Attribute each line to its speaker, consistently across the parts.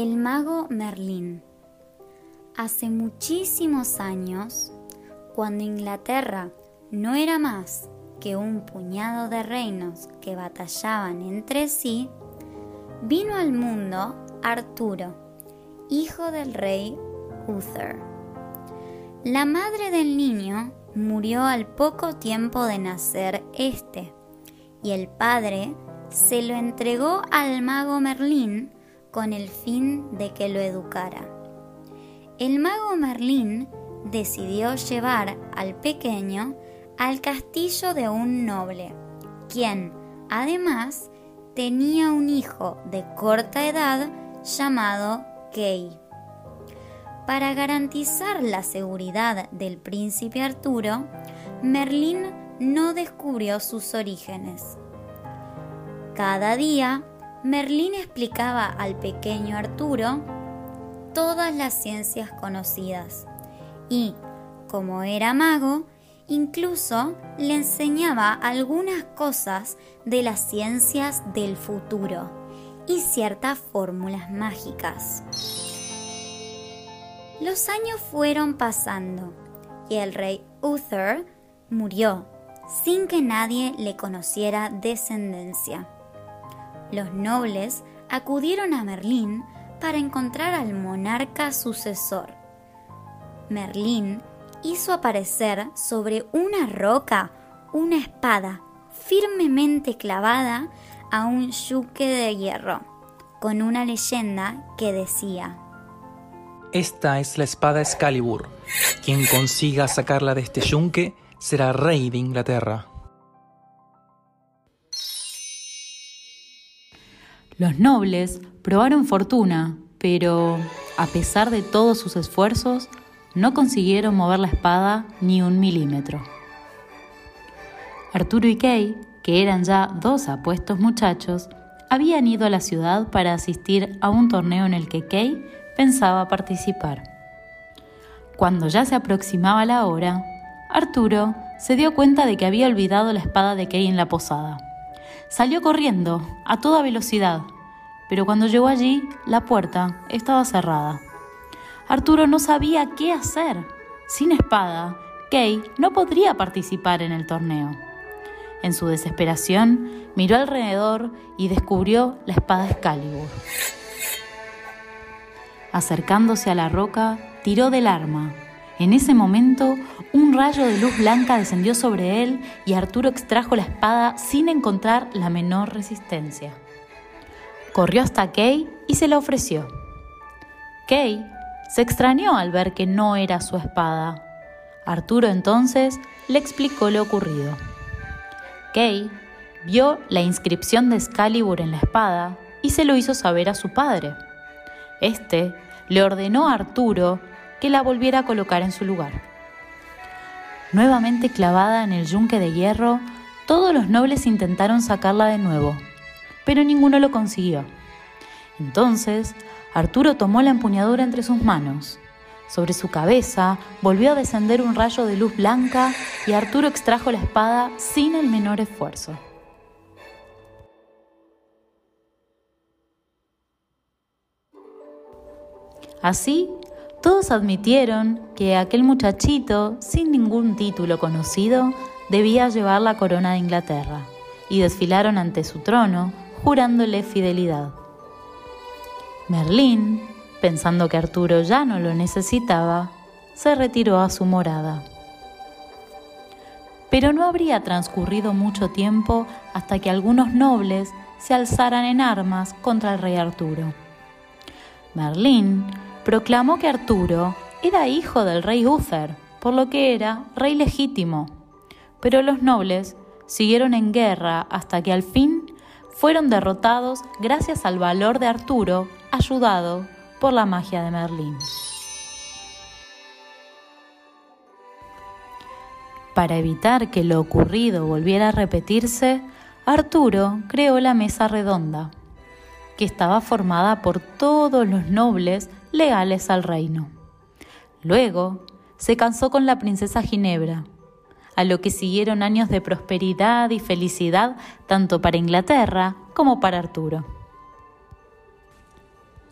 Speaker 1: El mago Merlín. Hace muchísimos años, cuando Inglaterra no era más que un puñado de reinos que batallaban entre sí, vino al mundo Arturo, hijo del rey Uther. La madre del niño murió al poco tiempo de nacer este, y el padre se lo entregó al mago Merlín con el fin de que lo educara. El mago Merlín decidió llevar al pequeño al castillo de un noble, quien, además, tenía un hijo de corta edad llamado Kay. Para garantizar la seguridad del príncipe Arturo, Merlín no descubrió sus orígenes. Cada día, Merlín explicaba al pequeño Arturo todas las ciencias conocidas y, como era mago, incluso le enseñaba algunas cosas de las ciencias del futuro y ciertas fórmulas mágicas. Los años fueron pasando y el rey Uther murió sin que nadie le conociera descendencia. Los nobles acudieron a Merlín para encontrar al monarca sucesor. Merlín hizo aparecer sobre una roca una espada firmemente clavada a un yuque de hierro, con una leyenda que decía,
Speaker 2: esta es la espada Excalibur. Quien consiga sacarla de este yunque será rey de Inglaterra.
Speaker 3: Los nobles probaron fortuna, pero a pesar de todos sus esfuerzos, no consiguieron mover la espada ni un milímetro. Arturo y Kay, que eran ya dos apuestos muchachos, habían ido a la ciudad para asistir a un torneo en el que Kay pensaba participar. Cuando ya se aproximaba la hora, Arturo se dio cuenta de que había olvidado la espada de Kay en la posada. Salió corriendo, a toda velocidad, pero cuando llegó allí, la puerta estaba cerrada. Arturo no sabía qué hacer. Sin espada, Kay no podría participar en el torneo. En su desesperación, miró alrededor y descubrió la espada Excalibur. Acercándose a la roca, tiró del arma. En ese momento, un rayo de luz blanca descendió sobre él y Arturo extrajo la espada sin encontrar la menor resistencia. Corrió hasta Kay y se la ofreció. Kay se extrañó al ver que no era su espada. Arturo entonces le explicó lo ocurrido. Kay vio la inscripción de Excalibur en la espada y se lo hizo saber a su padre. Este le ordenó a Arturo que la volviera a colocar en su lugar. Nuevamente clavada en el yunque de hierro, todos los nobles intentaron sacarla de nuevo, pero ninguno lo consiguió. Entonces, Arturo tomó la empuñadura entre sus manos. Sobre su cabeza volvió a descender un rayo de luz blanca y Arturo extrajo la espada sin el menor esfuerzo. Así, todos admitieron que aquel muchachito, sin ningún título conocido, debía llevar la corona de Inglaterra, y desfilaron ante su trono, jurándole fidelidad. Merlín, pensando que Arturo ya no lo necesitaba, se retiró a su morada. Pero no habría transcurrido mucho tiempo hasta que algunos nobles se alzaran en armas contra el rey Arturo. Merlín proclamó que Arturo era hijo del rey Uther, por lo que era rey legítimo. Pero los nobles siguieron en guerra hasta que al fin fueron derrotados gracias al valor de Arturo, ayudado por la magia de Merlín. Para evitar que lo ocurrido volviera a repetirse, Arturo creó la mesa redonda, que estaba formada por todos los nobles legales al reino. Luego se casó con la princesa Ginebra, a lo que siguieron años de prosperidad y felicidad tanto para Inglaterra como para Arturo.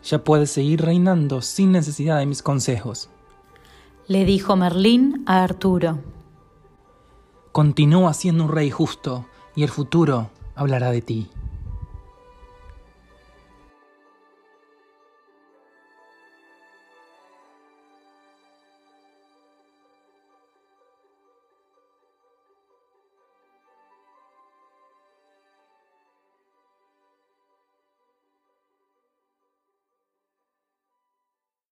Speaker 2: Ya puedes seguir reinando sin necesidad de mis consejos.
Speaker 3: Le dijo Merlín a Arturo.
Speaker 2: Continúa siendo un rey justo y el futuro hablará de ti.